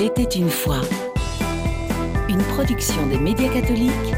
Il était une fois. Une production des médias catholiques.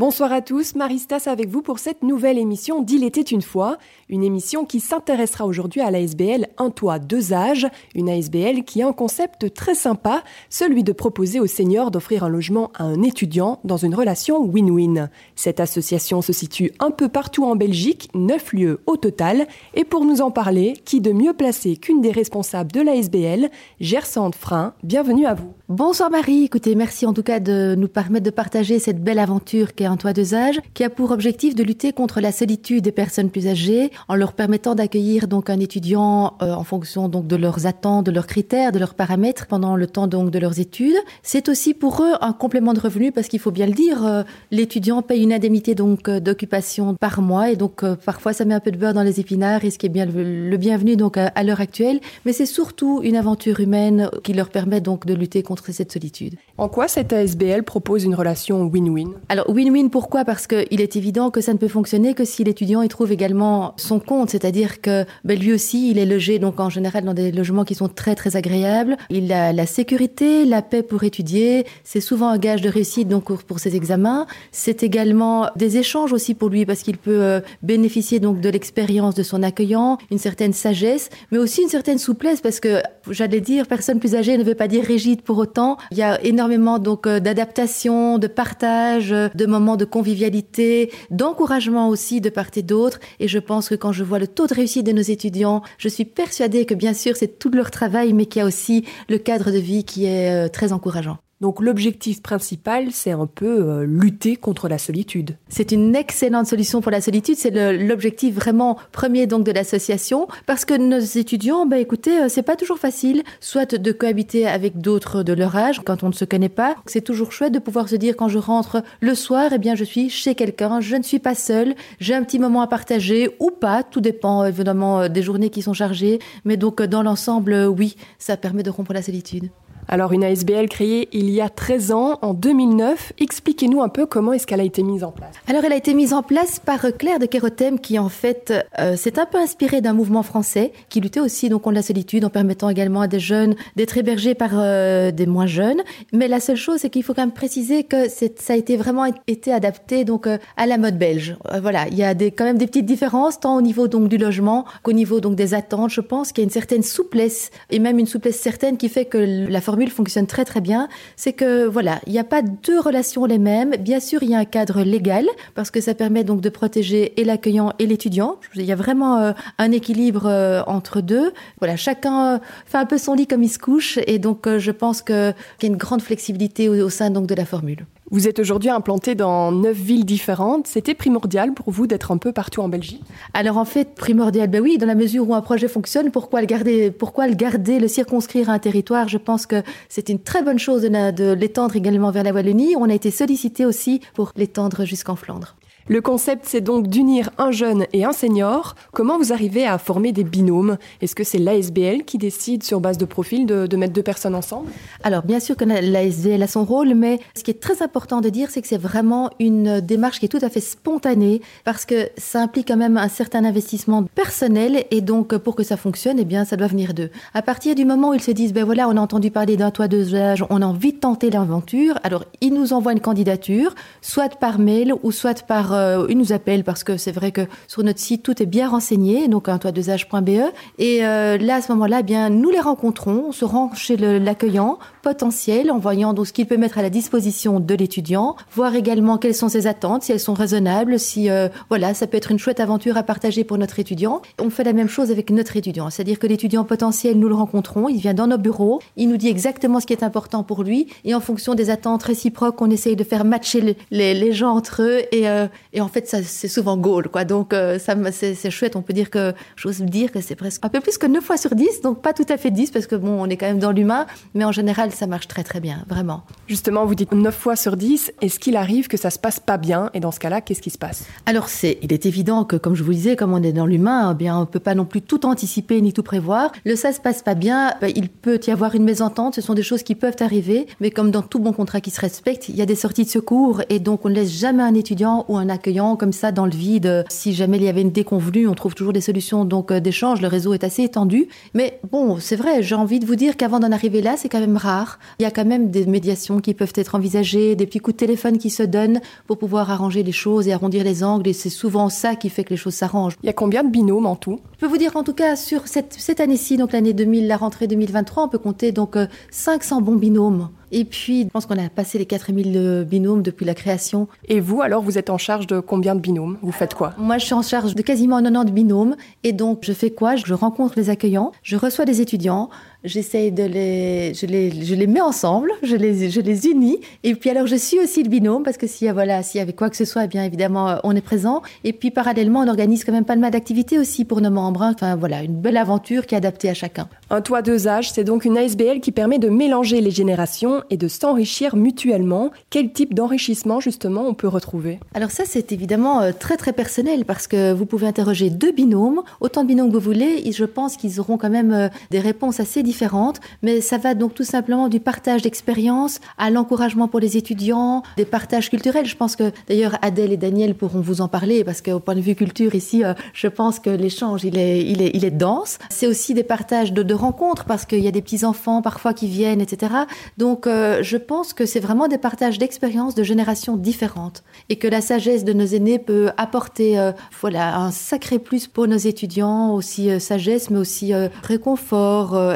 Bonsoir à tous, Maristas avec vous pour cette nouvelle émission d'Il était une fois, une émission qui s'intéressera aujourd'hui à l'ASBL Un toit, deux âges, une ASBL qui a un concept très sympa, celui de proposer aux seniors d'offrir un logement à un étudiant dans une relation win-win. Cette association se situe un peu partout en Belgique, neuf lieux au total, et pour nous en parler, qui de mieux placé qu'une des responsables de l'ASBL, Gersande Frein, bienvenue à vous. Bonsoir Marie, écoutez, merci en tout cas de nous permettre de partager cette belle aventure un toit deux âges, qui a pour objectif de lutter contre la solitude des personnes plus âgées, en leur permettant d'accueillir donc un étudiant euh, en fonction donc de leurs attentes, de leurs critères, de leurs paramètres pendant le temps donc de leurs études. C'est aussi pour eux un complément de revenu parce qu'il faut bien le dire, euh, l'étudiant paye une indemnité donc euh, d'occupation par mois et donc parfois ça met un peu de beurre dans les épinards et ce qui est bien le, le bienvenu donc à, à l'heure actuelle, mais c'est surtout une aventure humaine qui leur permet donc de lutter contre cette solitude. En quoi cette ASBL propose une relation win-win? Alors win-win pourquoi Parce qu'il est évident que ça ne peut fonctionner que si l'étudiant y trouve également son compte, c'est-à-dire que ben, lui aussi il est logé donc en général dans des logements qui sont très très agréables. Il a la sécurité, la paix pour étudier. C'est souvent un gage de réussite donc pour ses examens. C'est également des échanges aussi pour lui parce qu'il peut euh, bénéficier donc de l'expérience de son accueillant, une certaine sagesse, mais aussi une certaine souplesse parce que j'allais dire personne plus âgée ne veut pas dire rigide pour autant. Il y a énormément donc euh, d'adaptation, de partage, de moments de convivialité, d'encouragement aussi de part et d'autre. Et je pense que quand je vois le taux de réussite de nos étudiants, je suis persuadée que bien sûr c'est tout leur travail, mais qu'il y a aussi le cadre de vie qui est euh, très encourageant. Donc l'objectif principal, c'est un peu euh, lutter contre la solitude. C'est une excellente solution pour la solitude, c'est l'objectif vraiment premier donc de l'association parce que nos étudiants, bah écoutez, euh, c'est pas toujours facile, soit de cohabiter avec d'autres de leur âge quand on ne se connaît pas. C'est toujours chouette de pouvoir se dire quand je rentre le soir, eh bien je suis chez quelqu'un, je ne suis pas seule, j'ai un petit moment à partager ou pas, tout dépend évidemment des journées qui sont chargées, mais donc dans l'ensemble, oui, ça permet de rompre la solitude. Alors une ASBL créée il y a 13 ans, en 2009, expliquez-nous un peu comment est-ce qu'elle a été mise en place. Alors elle a été mise en place par Claire de Kérothème qui en fait euh, s'est un peu inspiré d'un mouvement français qui luttait aussi donc contre la solitude en permettant également à des jeunes d'être hébergés par euh, des moins jeunes. Mais la seule chose c'est qu'il faut quand même préciser que ça a été vraiment été adapté donc euh, à la mode belge. Euh, voilà, il y a quand même des petites différences tant au niveau donc du logement qu'au niveau donc des attentes. Je pense qu'il y a une certaine souplesse et même une souplesse certaine qui fait que la formule fonctionne très très bien, c'est que voilà, il n'y a pas deux relations les mêmes. Bien sûr, il y a un cadre légal parce que ça permet donc de protéger et l'accueillant et l'étudiant. Il y a vraiment euh, un équilibre euh, entre deux. Voilà, chacun euh, fait un peu son lit comme il se couche et donc je pense qu'il y a une grande flexibilité au, au sein donc de la formule. Vous êtes aujourd'hui implanté dans neuf villes différentes. C'était primordial pour vous d'être un peu partout en Belgique? Alors en fait, primordial, ben oui, dans la mesure où un projet fonctionne, pourquoi le garder, pourquoi le garder, le circonscrire à un territoire? Je pense que c'est une très bonne chose de, de l'étendre également vers la Wallonie. On a été sollicité aussi pour l'étendre jusqu'en Flandre. Le concept, c'est donc d'unir un jeune et un senior. Comment vous arrivez à former des binômes? Est-ce que c'est l'ASBL qui décide sur base de profil de, de mettre deux personnes ensemble? Alors, bien sûr que l'ASBL a son rôle, mais ce qui est très important de dire, c'est que c'est vraiment une démarche qui est tout à fait spontanée parce que ça implique quand même un certain investissement personnel et donc pour que ça fonctionne, eh bien, ça doit venir d'eux. À partir du moment où ils se disent, ben voilà, on a entendu parler d'un toit deux âges, on a envie de tenter l'aventure, alors ils nous envoient une candidature, soit par mail ou soit par euh, ils nous appellent parce que c'est vrai que sur notre site tout est bien renseigné donc un toit 2 âge.be et euh, là à ce moment là eh bien nous les rencontrons on se rend chez l'accueillant potentiel en voyant donc ce qu'il peut mettre à la disposition de l'étudiant voir également quelles sont ses attentes si elles sont raisonnables si euh, voilà ça peut être une chouette aventure à partager pour notre étudiant. On fait la même chose avec notre étudiant c'est à dire que l'étudiant potentiel nous le rencontrons il vient dans nos bureaux il nous dit exactement ce qui est important pour lui et en fonction des attentes réciproques on essaye de faire matcher les gens entre eux et, euh, et en fait c'est souvent goal quoi. Donc euh, ça c'est chouette. On peut dire que j'ose dire que c'est presque un peu plus que 9 fois sur 10 donc pas tout à fait 10 parce que bon on est quand même dans l'humain. Mais en général ça marche très très bien vraiment. Justement vous dites 9 fois sur 10 est-ce qu'il arrive que ça se passe pas bien? Et dans ce cas là qu'est-ce qui se passe? Alors c'est il est évident que comme je vous disais comme on est dans l'humain eh bien on peut pas non plus tout anticiper ni tout prévoir. Le ça se passe pas bien ben, il peut y avoir une mésentente. Ce sont des choses qui peuvent arriver. Mais comme dans tout bon contrat qui se respecte il y a des sorties de secours. Et donc on ne laisse jamais un étudiant ou un accueillant comme ça dans le vide. Si jamais il y avait une déconvenue, on trouve toujours des solutions donc euh, d'échange. Le réseau est assez étendu. Mais bon, c'est vrai, j'ai envie de vous dire qu'avant d'en arriver là, c'est quand même rare. Il y a quand même des médiations qui peuvent être envisagées, des petits coups de téléphone qui se donnent pour pouvoir arranger les choses et arrondir les angles. Et c'est souvent ça qui fait que les choses s'arrangent. Il y a combien de binômes en tout? Je peux vous dire en tout cas sur cette, cette année-ci, donc l'année 2000, la rentrée 2023, on peut compter donc 500 euh, bons binômes. Et puis, je pense qu'on a passé les 4000 euh, binômes depuis la création. Et vous, alors, vous êtes en charge de combien de binômes? Vous faites quoi? Moi, je suis en charge de quasiment 90 binômes. Et donc, je fais quoi? Je rencontre les accueillants, je reçois des étudiants, j'essaye de les je, les, je les mets ensemble, je les, je les unis. Et puis, alors, je suis aussi le binôme parce que s'il voilà, s'il y avait quoi que ce soit, eh bien évidemment, euh, on est présent. Et puis, parallèlement, on organise quand même pas mal d'activités aussi pour nos membres. Hein. Enfin, voilà, une belle aventure qui est adaptée à chacun. Un toit deux âges, c'est donc une ASBL qui permet de mélanger les générations et de s'enrichir mutuellement. Quel type d'enrichissement justement on peut retrouver? Alors ça c'est évidemment euh, très très personnel parce que vous pouvez interroger deux binômes, autant de binômes que vous voulez, et je pense qu'ils auront quand même euh, des réponses assez différentes, mais ça va donc tout simplement du partage d'expérience à l'encouragement pour les étudiants, des partages culturels. Je pense que d'ailleurs Adèle et Daniel pourront vous en parler parce qu'au point de vue culture ici, euh, je pense que l'échange il est, il est, dense. C'est aussi des partages de, rencontres parce qu'il y a des petits enfants parfois qui viennent, etc. Donc euh, je pense que c'est vraiment des partages d'expériences de générations différentes et que la sagesse de nos aînés peut apporter euh, voilà un sacré plus pour nos étudiants, aussi sagesse mais aussi réconfort, euh,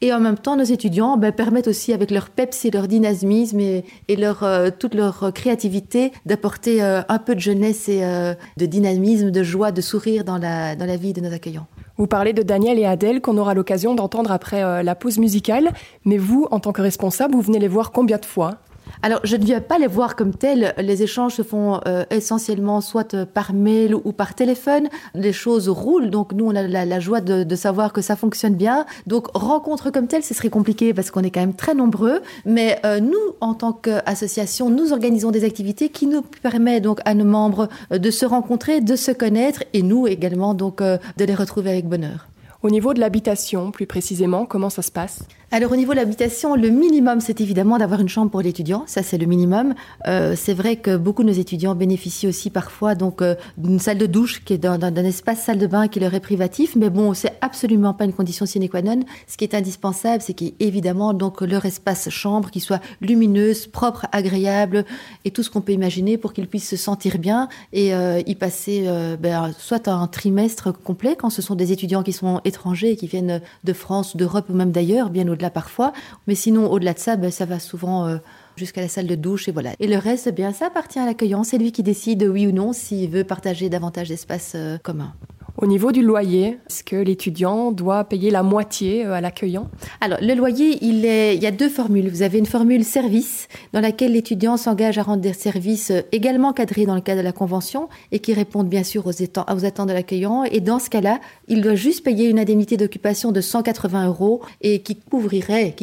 et en même temps nos étudiants ben, permettent aussi avec leur peps et leur dynamisme et, euh, toute leur créativité d'apporter euh, un peu de jeunesse et euh, de dynamisme, de joie, de sourire dans la dans la vie de nos accueillants. Vous parlez de Daniel et Adèle qu'on aura l'occasion d'entendre après la pause musicale, mais vous, en tant que responsable, vous venez les voir combien de fois? Alors, je ne viens pas les voir comme tels. Les échanges se font euh, essentiellement soit euh, par mail ou par téléphone. Les choses roulent, donc nous, on a la, la joie de, de savoir que ça fonctionne bien. Donc, rencontre comme telle, ce serait compliqué parce qu'on est quand même très nombreux. Mais euh, nous, en tant qu'association, nous organisons des activités qui nous permettent donc à nos membres euh, de se rencontrer, de se connaître et nous également donc euh, de les retrouver avec bonheur. Au niveau de l'habitation, plus précisément, comment ça se passe? Alors au niveau de l'habitation, le minimum, c'est évidemment d'avoir une chambre pour l'étudiant. Ça, c'est le minimum. Euh, c'est vrai que beaucoup de nos étudiants bénéficient aussi parfois donc euh, d'une salle de douche qui est d'un, d'un espace salle de bain qui leur est privatif. Mais bon, c'est absolument pas une condition sine qua non. Ce qui est indispensable, c'est qu'évidemment donc leur espace chambre qui soit lumineuse, propre, agréable et tout ce qu'on peut imaginer pour qu'ils puissent se sentir bien et euh, y passer ben, soit un trimestre complet quand ce sont des étudiants qui sont étrangers qui viennent de France, d'Europe ou même d'ailleurs, bien au-delà parfois. Mais sinon, au-delà de ça, ben, ça va souvent euh, jusqu'à la salle de douche et voilà. Et le reste, eh bien, ça appartient à l'accueillant. C'est lui qui décide, oui ou non, s'il veut partager davantage d'espace euh, commun. Au niveau du loyer, est-ce que l'étudiant doit payer la moitié euh, à l'accueillant? Alors, le loyer, il, y a deux formules. Vous avez une formule service, dans laquelle l'étudiant s'engage à rendre des services euh, également cadrés dans le cadre de la convention et qui répondent bien sûr aux, attentes de l'accueillant. Et dans ce cas-là, il doit juste payer une indemnité d'occupation de 180 euros et qui couvrirait,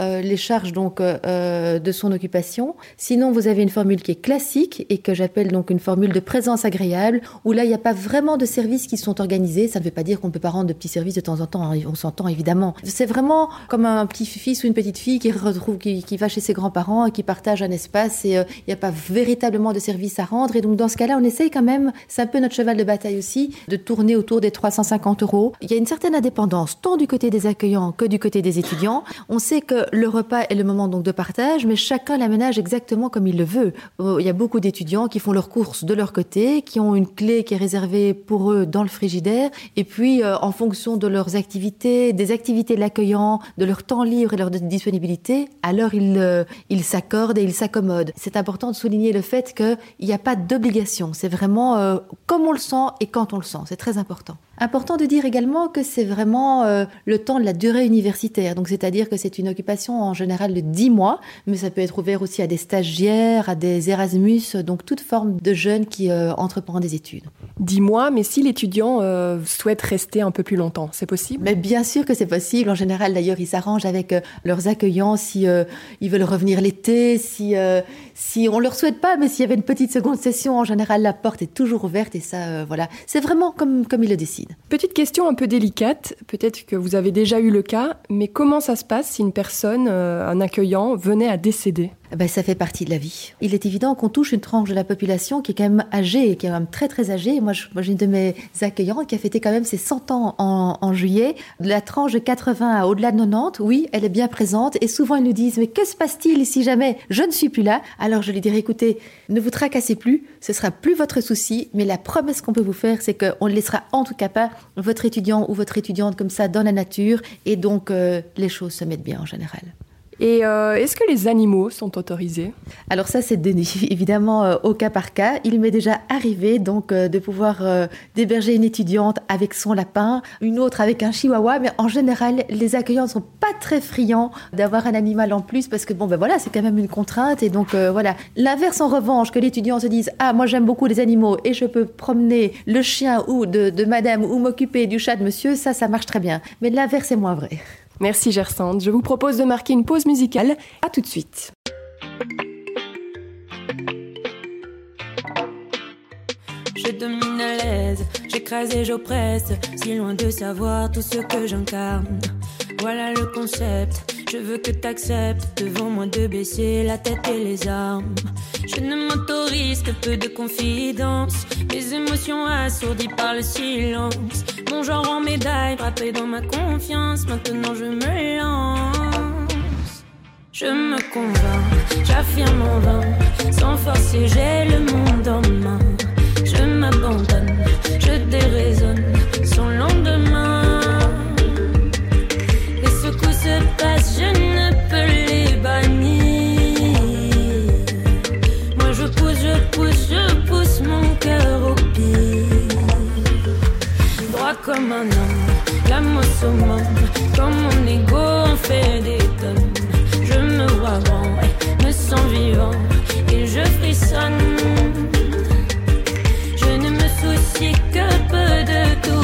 euh, les charges donc de son occupation. Sinon, vous avez une formule qui est classique et que j'appelle donc une formule de présence agréable, où là, il n'y a pas vraiment de services qui sont organisés. Ça ne veut pas dire qu'on ne peut pas rendre de petits services de temps en temps. hein, On s'entend évidemment. C'est vraiment comme un petit fils ou une petite fille qui retrouve, qui, qui va chez ses grands-parents et qui partage un espace et euh, il n'y a pas véritablement de service à rendre. Et donc, dans ce cas-là, on essaye quand même, c'est un peu notre cheval de bataille aussi, de tourner autour des 350 euros. Il y a une certaine indépendance, tant du côté des accueillants que du côté des étudiants. On sait que le repas est le moment donc de partage, mais chacun l'aménage exactement comme il le veut. Euh, Il y a beaucoup d'étudiants qui font leurs courses de leur côté, qui ont une clé qui est réservée pour eux dans le frigidaire, et puis euh, en fonction de leurs activités, des activités de l'accueillant, de leur temps libre et leur disponibilité, alors ils euh, s'accordent et ils s'accommodent. C'est important de souligner le fait qu'il n'y a pas d'obligation. C'est vraiment euh, comme on le sent et quand on le sent. C'est très important. Important de dire également que c'est vraiment euh, le temps de la durée universitaire. Donc, c'est-à-dire que c'est une occupation en général de 10 mois, mais ça peut être ouvert aussi à des stagiaires, à des Erasmus, donc toute forme de jeunes qui euh, entreprennent des études. Dix mois, mais si l'étudiant euh, souhaite rester un peu plus longtemps, c'est possible? Mais bien sûr que c'est possible. En général, d'ailleurs, ils s'arrangent avec euh, leurs accueillants si ils veulent revenir l'été, si si on leur souhaite pas, mais s'il y avait une petite seconde session, en général, la porte est toujours ouverte et ça, voilà, c'est vraiment comme comme ils le décident. Petite question un peu délicate, peut-être que vous avez déjà eu le cas, mais comment ça se passe si une personne, euh, un accueillant, venait à décéder? Ben, Ça fait partie de la vie. Il est évident qu'on touche une tranche de la population qui est quand même âgée, qui est quand même très très âgée. Moi, j'ai une de mes accueillantes qui a fêté quand même ses 100 ans en, en juillet. De la tranche de 80 à au-delà de 90, oui, elle est bien présente. Et souvent, ils nous disent, mais que se passe-t-il si jamais je ne suis plus là? Alors je lui dirais, écoutez, ne vous tracassez plus, ce sera plus votre souci, mais la promesse qu'on peut vous faire, c'est qu'on ne laissera en tout cas pas votre étudiant ou votre étudiante comme ça dans la nature, et donc euh, les choses se mettent bien en général. Et euh, est-ce que les animaux sont autorisés? Alors ça, c'est évidemment euh, au cas par cas. Il m'est déjà arrivé donc euh, de pouvoir d'héberger une étudiante avec son lapin, une autre avec un chihuahua, mais en général, les accueillants ne sont pas très friands d'avoir un animal en plus parce que bon, ben voilà, c'est quand même une contrainte et donc voilà. L'inverse en revanche, que l'étudiant se dise ah moi j'aime beaucoup les animaux et je peux promener le chien ou de, de madame ou m'occuper du chat de monsieur, ça, ça marche très bien. Mais l'inverse est moins vrai. Merci Gersande. Je vous propose de marquer une pause musicale. À tout de suite. Je domine à l'aise, j'écrase et j'oppresse, si loin de savoir tout ce que j'incarne. Voilà le concept, je veux que t'acceptes devant moi de baisser la tête et les armes. Je ne m'autorise que peu de confidence, mes émotions assourdies par le silence. Mon genre en médaille, frappé dans ma confiance, maintenant je me lance. Je me convainc, j'affirme en vain, sans forcer j'ai le monde en main. Je m'abandonne, je déraisonne, sans lendemain. Je ne peux les bannir. Moi je pousse, je pousse, je pousse mon cœur au pied. Droit comme un homme, la au monde, comme mon ego en fait des tonnes. Je me vois grand, me sens vivant et je frissonne. Je ne me soucie que peu de tout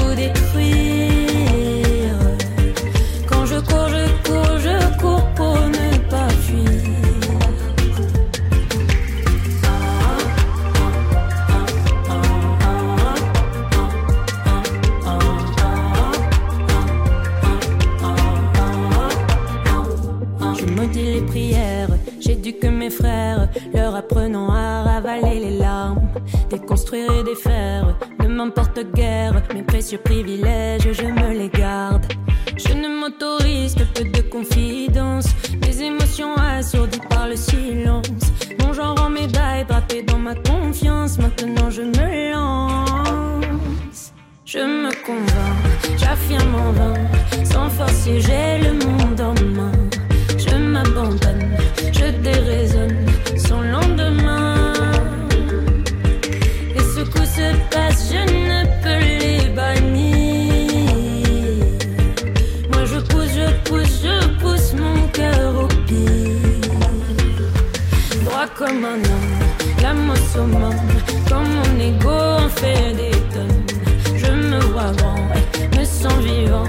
monde, comme mon ego en fait des tonnes. Je me vois grand, me sens vivant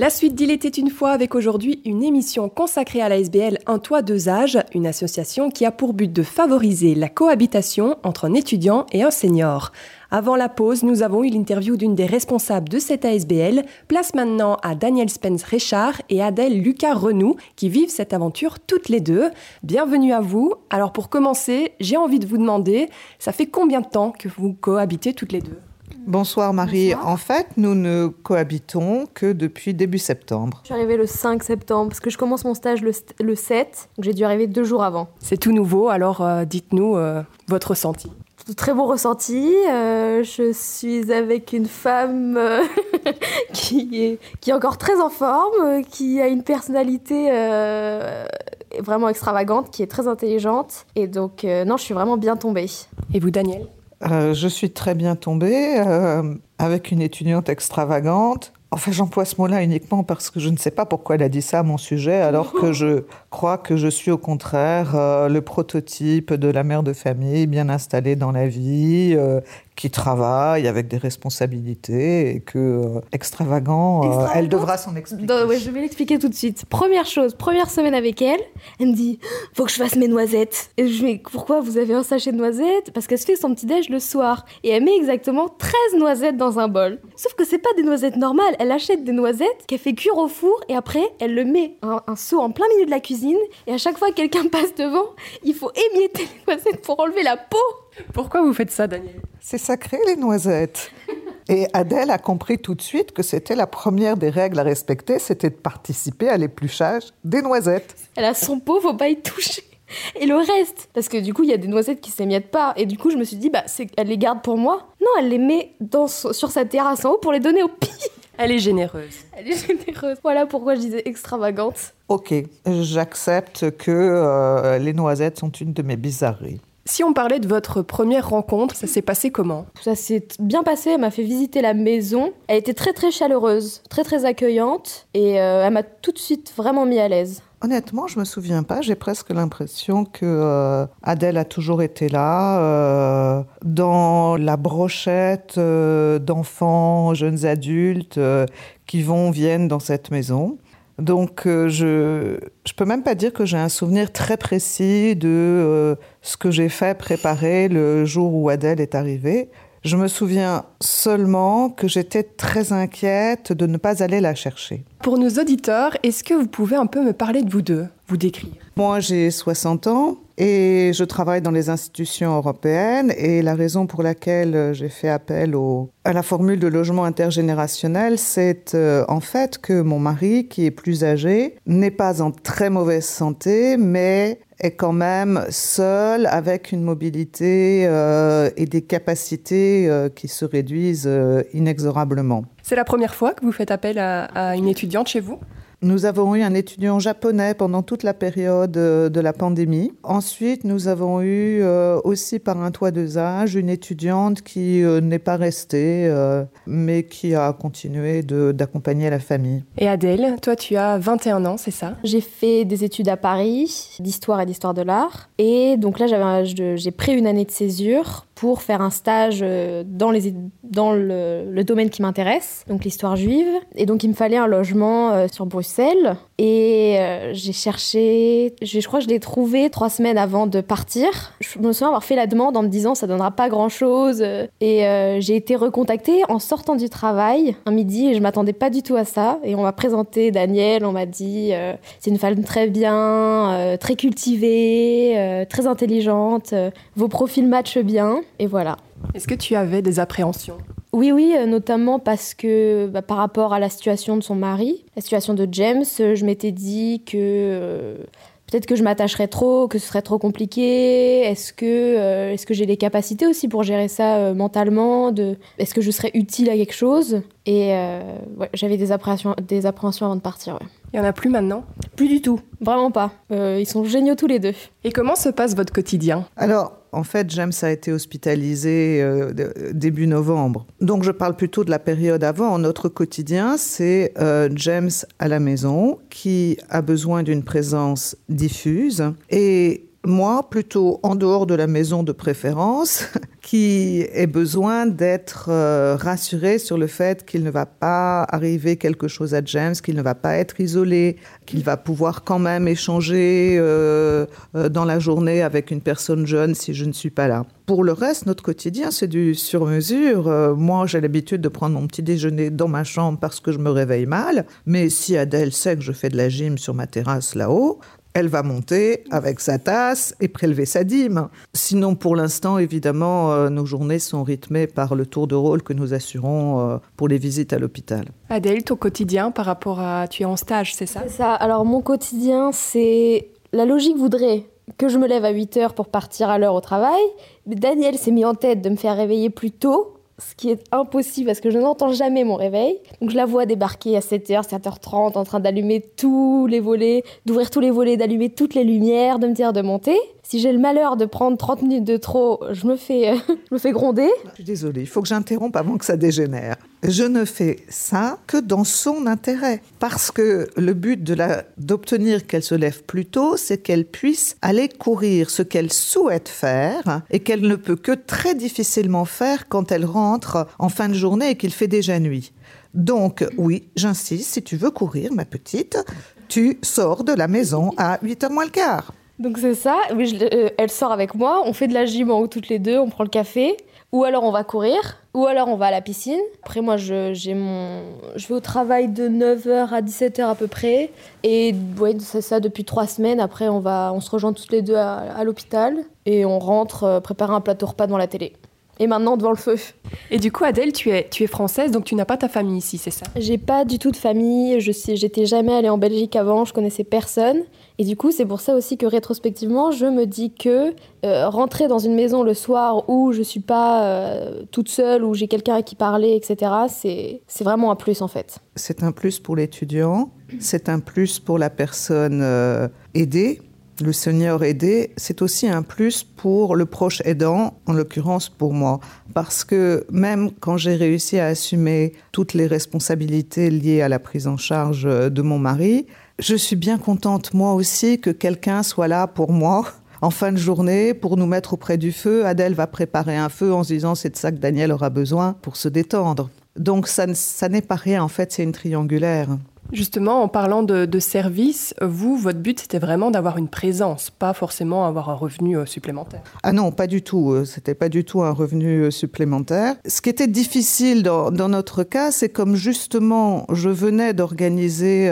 La suite d'Il était une fois avec aujourd'hui une émission consacrée à l'ASBL Un toit deux âges, une association qui a pour but de favoriser la cohabitation entre un étudiant et un senior. Avant la pause, nous avons eu l'interview d'une des responsables de cette ASBL. Place maintenant à Daniel Spence Richard et Adèle Lucas Renou qui vivent cette aventure toutes les deux. Bienvenue à vous. Alors pour commencer, j'ai envie de vous demander, ça fait combien de temps que vous cohabitez toutes les deux? Bonsoir Marie. En fait, nous ne cohabitons que depuis début septembre. Je suis arrivée le 5 septembre parce que je commence mon stage le, 7, donc j'ai dû arriver deux jours avant. C'est tout nouveau, alors euh, dites-nous euh, votre ressenti. Très bon ressenti. Euh, je suis avec une femme qui, est, qui est encore très en forme, qui a une personnalité vraiment extravagante, qui est très intelligente. Et donc, non, je suis vraiment bien tombée. Et vous, Daniel? Euh, je suis très bien tombée euh, avec une étudiante extravagante. Enfin, j'emploie ce mot-là uniquement parce que je ne sais pas pourquoi elle a dit ça à mon sujet, alors que je crois que je suis au contraire euh, le prototype de la mère de famille bien installée dans la vie, qui travaille avec des responsabilités et que euh, extravagant, euh, elle devra s'en expliquer. Ouais, je vais l'expliquer tout de suite. Première chose, première semaine avec elle, elle me dit Faut que je fasse mes noisettes. Et je lui dis Pourquoi vous avez un sachet de noisettes? Parce qu'elle se fait son petit-déj le soir. Et elle met exactement 13 noisettes dans un bol. Sauf que c'est pas des noisettes normales. Elle achète des noisettes qu'elle fait cuire au four et après, elle le met un, un seau en plein milieu de la cuisine. Et à chaque fois que quelqu'un passe devant, il faut émietter les noisettes pour enlever la peau. Pourquoi vous faites ça, Daniel C'est sacré les noisettes. Et Adèle a compris tout de suite que c'était la première des règles à respecter, c'était de participer à l'épluchage des noisettes. Elle a son pot, faut pas y toucher. Et le reste, parce que du coup, il y a des noisettes qui s'émiettent pas. Et du coup, je me suis dit, bah, elle les garde pour moi. Non, elle les met dans, sur sa terrasse en haut pour les donner au pire. Elle est généreuse. Elle est généreuse. Voilà pourquoi je disais extravagante. Ok, j'accepte que euh, les noisettes sont une de mes bizarreries. Si on parlait de votre première rencontre, ça s'est passé comment? Ça s'est bien passé, elle m'a fait visiter la maison. Elle était très très chaleureuse, très très accueillante. Et euh, elle m'a tout de suite vraiment mis à l'aise. Honnêtement, je me souviens pas. J'ai presque l'impression que euh, Adèle a toujours été là, euh, dans la brochette euh, d'enfants, jeunes adultes euh, qui vont, viennent dans cette maison. Donc, euh, je je peux même pas dire que j'ai un souvenir très précis de euh, ce que j'ai fait préparer le jour où Adèle est arrivée. Je me souviens seulement que j'étais très inquiète de ne pas aller la chercher. Pour nos auditeurs, est-ce que vous pouvez un peu me parler de vous deux, vous décrire? Moi, j'ai 60 ans et je travaille dans les institutions européennes et la raison pour laquelle euh, j'ai fait appel à la formule de logement intergénérationnel, c'est euh, en fait que mon mari, qui est plus âgé, n'est pas en très mauvaise santé, mais est quand même seul avec une mobilité euh, et des capacités qui se réduisent inexorablement. C'est la première fois que vous faites appel à une étudiante chez vous? Nous avons eu un étudiant japonais pendant toute la période euh, de la pandémie. Ensuite, nous avons eu euh, aussi par un toit de âge une étudiante qui euh, n'est pas restée, euh, mais qui a continué d'accompagner la famille. Et Adèle, toi tu as 21 ans, c'est ça? J'ai fait des études à Paris, d'histoire et d'histoire de l'art. Et donc là, j'ai pris une année de césure pour faire un stage euh, dans, les, dans le, domaine qui m'intéresse, donc l'histoire juive. Et donc, il me fallait un logement euh, sur Bruxelles. Et euh, j'ai cherché, je, crois que je l'ai trouvé trois semaines avant de partir. Je me souviens avoir fait la demande en me disant ça donnera pas grand chose. Et j'ai été recontactée en sortant du travail un midi et je m'attendais pas du tout à ça. Et on m'a présenté Daniel, on m'a dit c'est une femme très bien, très cultivée, très intelligente, vos profils matchent bien. Et voilà. Est-ce que tu avais des appréhensions? Oui, oui, euh, notamment parce que bah, par rapport à la situation de son mari, la situation de James, euh, je m'étais dit que euh, peut-être que je m'attacherais trop, que ce serait trop compliqué. Est-ce que, euh, est-ce que j'ai les capacités aussi pour gérer ça euh, mentalement de... Est-ce que je serais utile à quelque chose? Et ouais, j'avais des appréhensions, des appréhensions avant de partir. ouais. Il y en a plus maintenant? Plus du tout, vraiment pas. Euh, ils sont géniaux tous les deux. Et comment se passe votre quotidien? Alors, en fait, James a été hospitalisé euh, début novembre. Donc, je parle plutôt de la période avant. Notre quotidien, c'est euh, James à la maison qui a besoin d'une présence diffuse et moi, plutôt en dehors de la maison de préférence, qui ait besoin d'être euh, rassuré sur le fait qu'il ne va pas arriver quelque chose à James, qu'il ne va pas être isolé, qu'il va pouvoir quand même échanger euh, euh, dans la journée avec une personne jeune si je ne suis pas là. Pour le reste, notre quotidien, c'est du sur-mesure. Euh, moi, j'ai l'habitude de prendre mon petit déjeuner dans ma chambre parce que je me réveille mal. Mais si Adèle sait que je fais de la gym sur ma terrasse là-haut, elle va monter avec sa tasse et prélever sa dîme. Sinon, pour l'instant, évidemment, euh, nos journées sont rythmées par le tour de rôle que nous assurons euh, pour les visites à l'hôpital. Adèle, ton quotidien par rapport à... Tu es en stage, c'est ça? C'est ça. Alors, mon quotidien, c'est. La logique voudrait que je me lève à 8 heures pour partir à l'heure au travail. Mais Daniel s'est mis en tête de me faire réveiller plus tôt, ce qui est impossible parce que je n'entends jamais mon réveil. Donc, je la vois débarquer à 7h, 7h30 en train d'allumer tous les volets, d'ouvrir tous les volets, d'allumer toutes les lumières, de me dire de monter. Si j'ai le malheur de prendre 30 minutes de trop, je me fais, je me fais gronder. Je suis désolée, il faut que j'interrompe avant que ça dégénère. Je ne fais ça que dans son intérêt. Parce que le but d'obtenir qu'elle se lève plus tôt, c'est qu'elle puisse aller courir ce qu'elle souhaite faire et qu'elle ne peut que très difficilement faire quand elle rentre en fin de journée et qu'il fait déjà nuit. Donc, oui, j'insiste, si tu veux courir, ma petite, tu sors de la maison à 8h moins le quart. Donc c'est ça, euh, elle sort avec moi, on fait de la gym en haut toutes les deux, on prend le café, ou alors on va courir, ou alors on va à la piscine. Après moi je, j'ai mon... je vais au travail de 9h à 17h à peu près, et ouais, c'est ça depuis trois semaines, après on, va, on se rejoint toutes les deux à, à l'hôpital, et on rentre euh, préparer un plateau repas devant la télé et maintenant devant le feu. Et du coup, Adèle, tu es, tu es française, donc tu n'as pas ta famille ici, c'est ça? J'ai pas du tout de famille, je sais, j'étais jamais allée en Belgique avant, je connaissais personne. Et du coup, c'est pour ça aussi que rétrospectivement, je me dis que euh, rentrer dans une maison le soir où je suis pas euh, toute seule, où j'ai quelqu'un à qui parler, etc., c'est, c'est vraiment un plus en fait. C'est un plus pour l'étudiant, c'est un plus pour la personne euh, aidée le senior aidé, c'est aussi un plus pour le proche aidant, en l'occurrence pour moi. Parce que même quand j'ai réussi à assumer toutes les responsabilités liées à la prise en charge de mon mari, je suis bien contente moi aussi que quelqu'un soit là pour moi en fin de journée pour nous mettre auprès du feu. Adèle va préparer un feu en se disant c'est de ça que Daniel aura besoin pour se détendre. Donc ça n'est pas rien, en fait c'est une triangulaire. Justement, en parlant de, service, vous, votre but, c'était vraiment d'avoir une présence, pas forcément avoir un revenu euh, supplémentaire. Ah non, pas du tout. Euh, c'était pas du tout un revenu euh, supplémentaire. Ce qui était difficile dans, notre cas, c'est comme justement, je venais d'organiser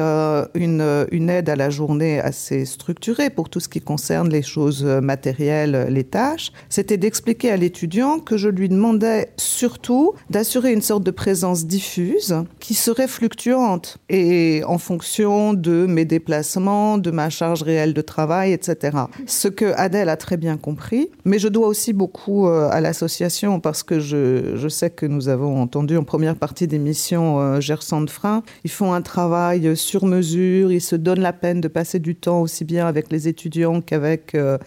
une, une aide à la journée assez structurée pour tout ce qui concerne les choses matérielles, les tâches. C'était d'expliquer à l'étudiant que je lui demandais surtout d'assurer une sorte de présence diffuse qui serait fluctuante. Et en fonction de mes déplacements, de ma charge réelle de travail, etc. Ce que Adèle a très bien compris, mais je dois aussi beaucoup euh, à l'association parce que je, je, sais que nous avons entendu en première partie d'émission euh, Gerson de Frein. Ils font un travail sur mesure, ils se donnent la peine de passer du temps aussi bien avec les étudiants qu'avec euh,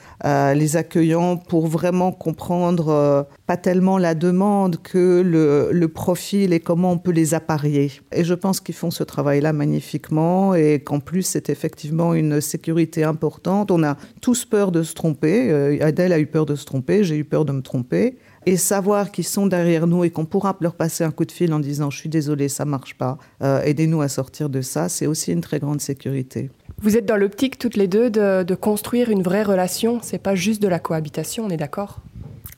les accueillants pour vraiment comprendre tellement la demande que le, le profil et comment on peut les apparier. Et je pense qu'ils font ce travail-là magnifiquement et qu'en plus c'est effectivement une sécurité importante. On a tous peur de se tromper. Euh, Adèle a eu peur de se tromper, j'ai eu peur de me tromper. Et savoir qu'ils sont derrière nous et qu'on pourra leur passer un coup de fil en disant je suis désolé, ça marche pas, euh, aidez-nous à sortir de ça, c'est aussi une très grande sécurité. Vous êtes dans l'optique toutes les deux de, de construire une vraie relation, c'est pas juste de la cohabitation, on est d'accord?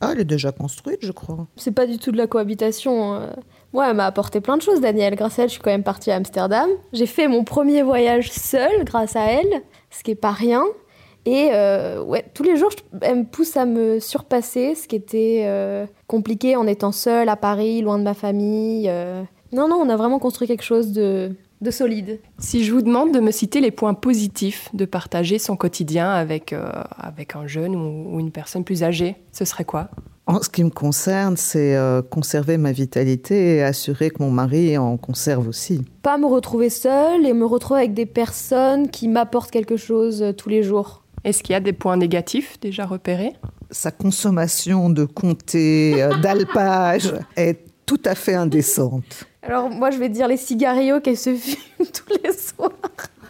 Ah, elle est déjà construite, je crois. C'est pas du tout de la cohabitation. Euh. Ouais, elle m'a apporté plein de choses, Daniel. Grâce à elle, je suis quand même partie à Amsterdam. J'ai fait mon premier voyage seul grâce à elle, ce qui est pas rien. Et euh, ouais, tous les jours, elle me pousse à me surpasser, ce qui était euh, compliqué en étant seule à Paris, loin de ma famille. Euh... Non, non, on a vraiment construit quelque chose de, de solide. Si je vous demande de me citer les points positifs de partager son quotidien avec, euh, avec un jeune ou, ou une personne plus âgée, ce serait quoi? En ce qui me concerne, c'est euh, conserver ma vitalité et assurer que mon mari en conserve aussi. Pas me retrouver seule et me retrouver avec des personnes qui m'apportent quelque chose euh, tous les jours. Est-ce qu'il y a des points négatifs déjà repérés? Sa consommation de comté, d'alpage est tout à fait indécente. Alors moi je vais dire les cigarios qu'elle se fume tous les soirs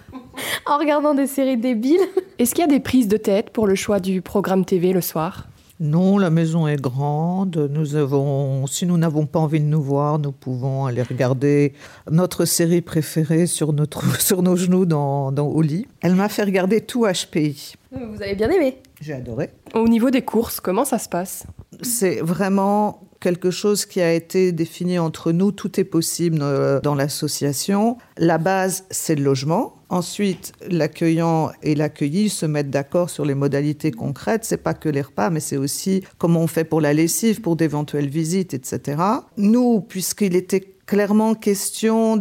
en regardant des séries débiles. Est-ce qu'il y a des prises de tête pour le choix du programme TV le soir? Non, la maison est grande. Nous avons, si nous n'avons pas envie de nous voir, nous pouvons aller regarder notre série préférée sur, notre, sur nos genoux dans, dans, au lit. Elle m'a fait regarder tout HPI. Vous avez bien aimé J'ai adoré. Au niveau des courses, comment ça se passe? C'est vraiment quelque chose qui a été défini entre nous. Tout est possible euh, dans l'association. La base, c'est le logement. Ensuite, l'accueillant et l'accueilli se mettent d'accord sur les modalités concrètes. C'est pas que les repas, mais c'est aussi comment on fait pour la lessive, pour d'éventuelles visites, etc. Nous, puisqu'il était clairement question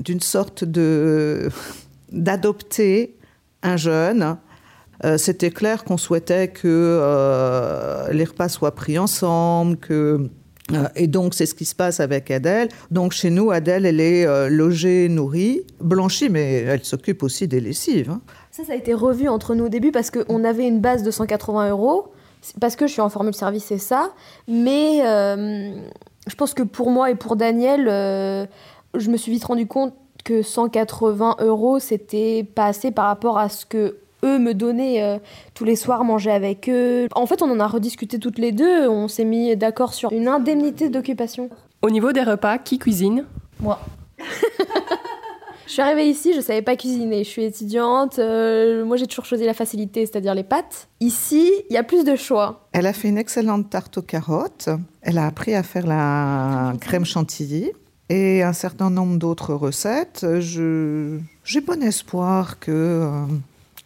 d'une sorte de d'adopter un jeune, Euh, C'était clair qu'on souhaitait que euh, les repas soient pris ensemble, que Euh, et donc, c'est ce qui se passe avec Adèle. Donc, chez nous, Adèle, elle est logée, nourrie, blanchie, mais elle s'occupe aussi des lessives. hein. Ça, ça a été revu entre nous au début parce qu'on avait une base de 180 euros. Parce que je suis en formule service, c'est ça. Mais je pense que pour moi et pour Daniel, je me suis vite rendu compte que 180 euros, c'était pas assez par rapport à ce que eux me donnaient euh, tous les soirs, manger avec eux. En fait, on en a rediscuté toutes les deux. On s'est mis d'accord sur une indemnité d'occupation. Au niveau des repas, qui cuisine? Moi. je suis arrivée ici, je savais pas cuisiner. Je suis étudiante. euh, moi, j'ai toujours choisi la facilité, c'est-à-dire les pâtes. Ici, il y a plus de choix. Elle a fait une excellente tarte aux carottes. Elle a appris à faire la crème chantilly et un certain nombre d'autres recettes. Je- J'ai bon espoir que euh,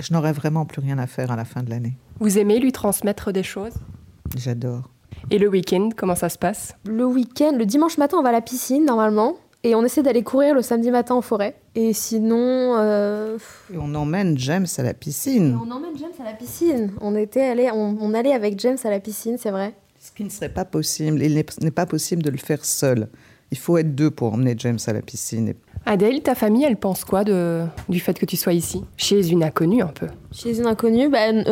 je n'aurai vraiment plus rien à faire à la fin de l'année. Vous aimez lui transmettre des choses? J'adore. Et le week-end, comment ça se passe? Le week-end, le dimanche matin, on va à la piscine normalement. Et on essaie d'aller courir le samedi matin en forêt. Et sinon. euh, Et on emmène James à la piscine, On emmène James à la piscine. On, était allé, on, on allait avec James à la piscine, c'est vrai. ce qui ne serait pas possible. Il n'est n'est pas possible de le faire seul. Il faut être deux pour emmener James à la piscine. Adèle, ta famille, elle pense quoi du fait que tu sois ici? Chez une inconnue un peu. Chez une inconnue, ben,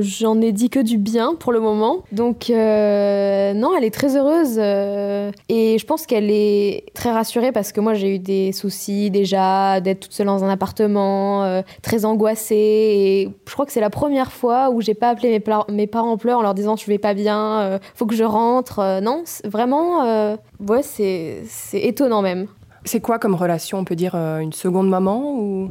j'en ai dit que du bien pour le moment. Donc, euh, non, elle est très heureuse. euh, et je pense qu'elle est très rassurée parce que moi, j'ai eu des soucis déjà d'être toute seule dans un appartement, très angoissée. Et je crois que c'est la première fois où j'ai pas appelé mes, mes parents en pleurs en leur disant je vais pas bien, faut que je rentre. Non, vraiment, ouais, c'est étonnant même. C'est quoi comme relation On peut dire euh, une seconde maman ou?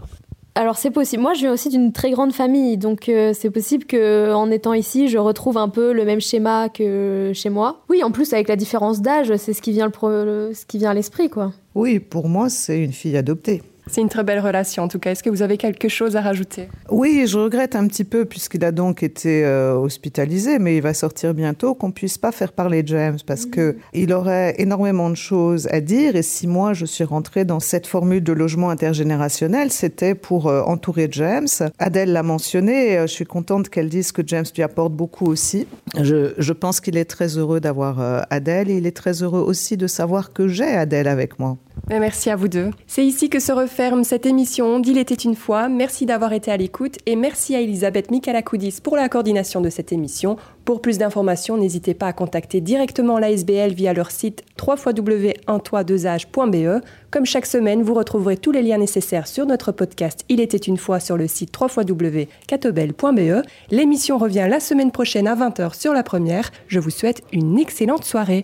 Alors c'est possible. Moi, je viens aussi d'une très grande famille, donc euh, c'est possible que en étant ici, je retrouve un peu le même schéma que chez moi. Oui, en plus avec la différence d'âge, c'est ce qui vient le pro- le- ce qui vient à l'esprit, quoi. Oui, pour moi, c'est une fille adoptée. C'est une très belle relation en tout cas. Est-ce que vous avez quelque chose à rajouter? Oui, je regrette un petit peu, puisqu'il a donc été euh, hospitalisé, mais il va sortir bientôt, qu'on puisse pas faire parler James, parce que il aurait énormément de choses à dire. Et si moi, je suis rentrée dans cette formule de logement intergénérationnel, c'était pour euh, entourer James. Adèle l'a mentionné, euh, je suis contente qu'elle dise que James lui apporte beaucoup aussi. Je, je pense qu'il est très heureux d'avoir Adèle, et il est très heureux aussi de savoir que j'ai Adèle avec moi. Mais Merci à vous deux. C'est ici que se referme cette émission d'Il était une fois. Merci d'avoir été à l'écoute et merci à Elisabeth Michalakoudis pour la coordination de cette émission. Pour plus d'informations, n'hésitez pas à contacter directement l'ASBL via leur site www.untoit2age.be. Comme chaque semaine, vous retrouverez tous les liens nécessaires sur notre podcast Il était une fois sur le site www.catobel.be. L'émission revient la semaine prochaine à 20h sur la première. Je vous souhaite une excellente soirée.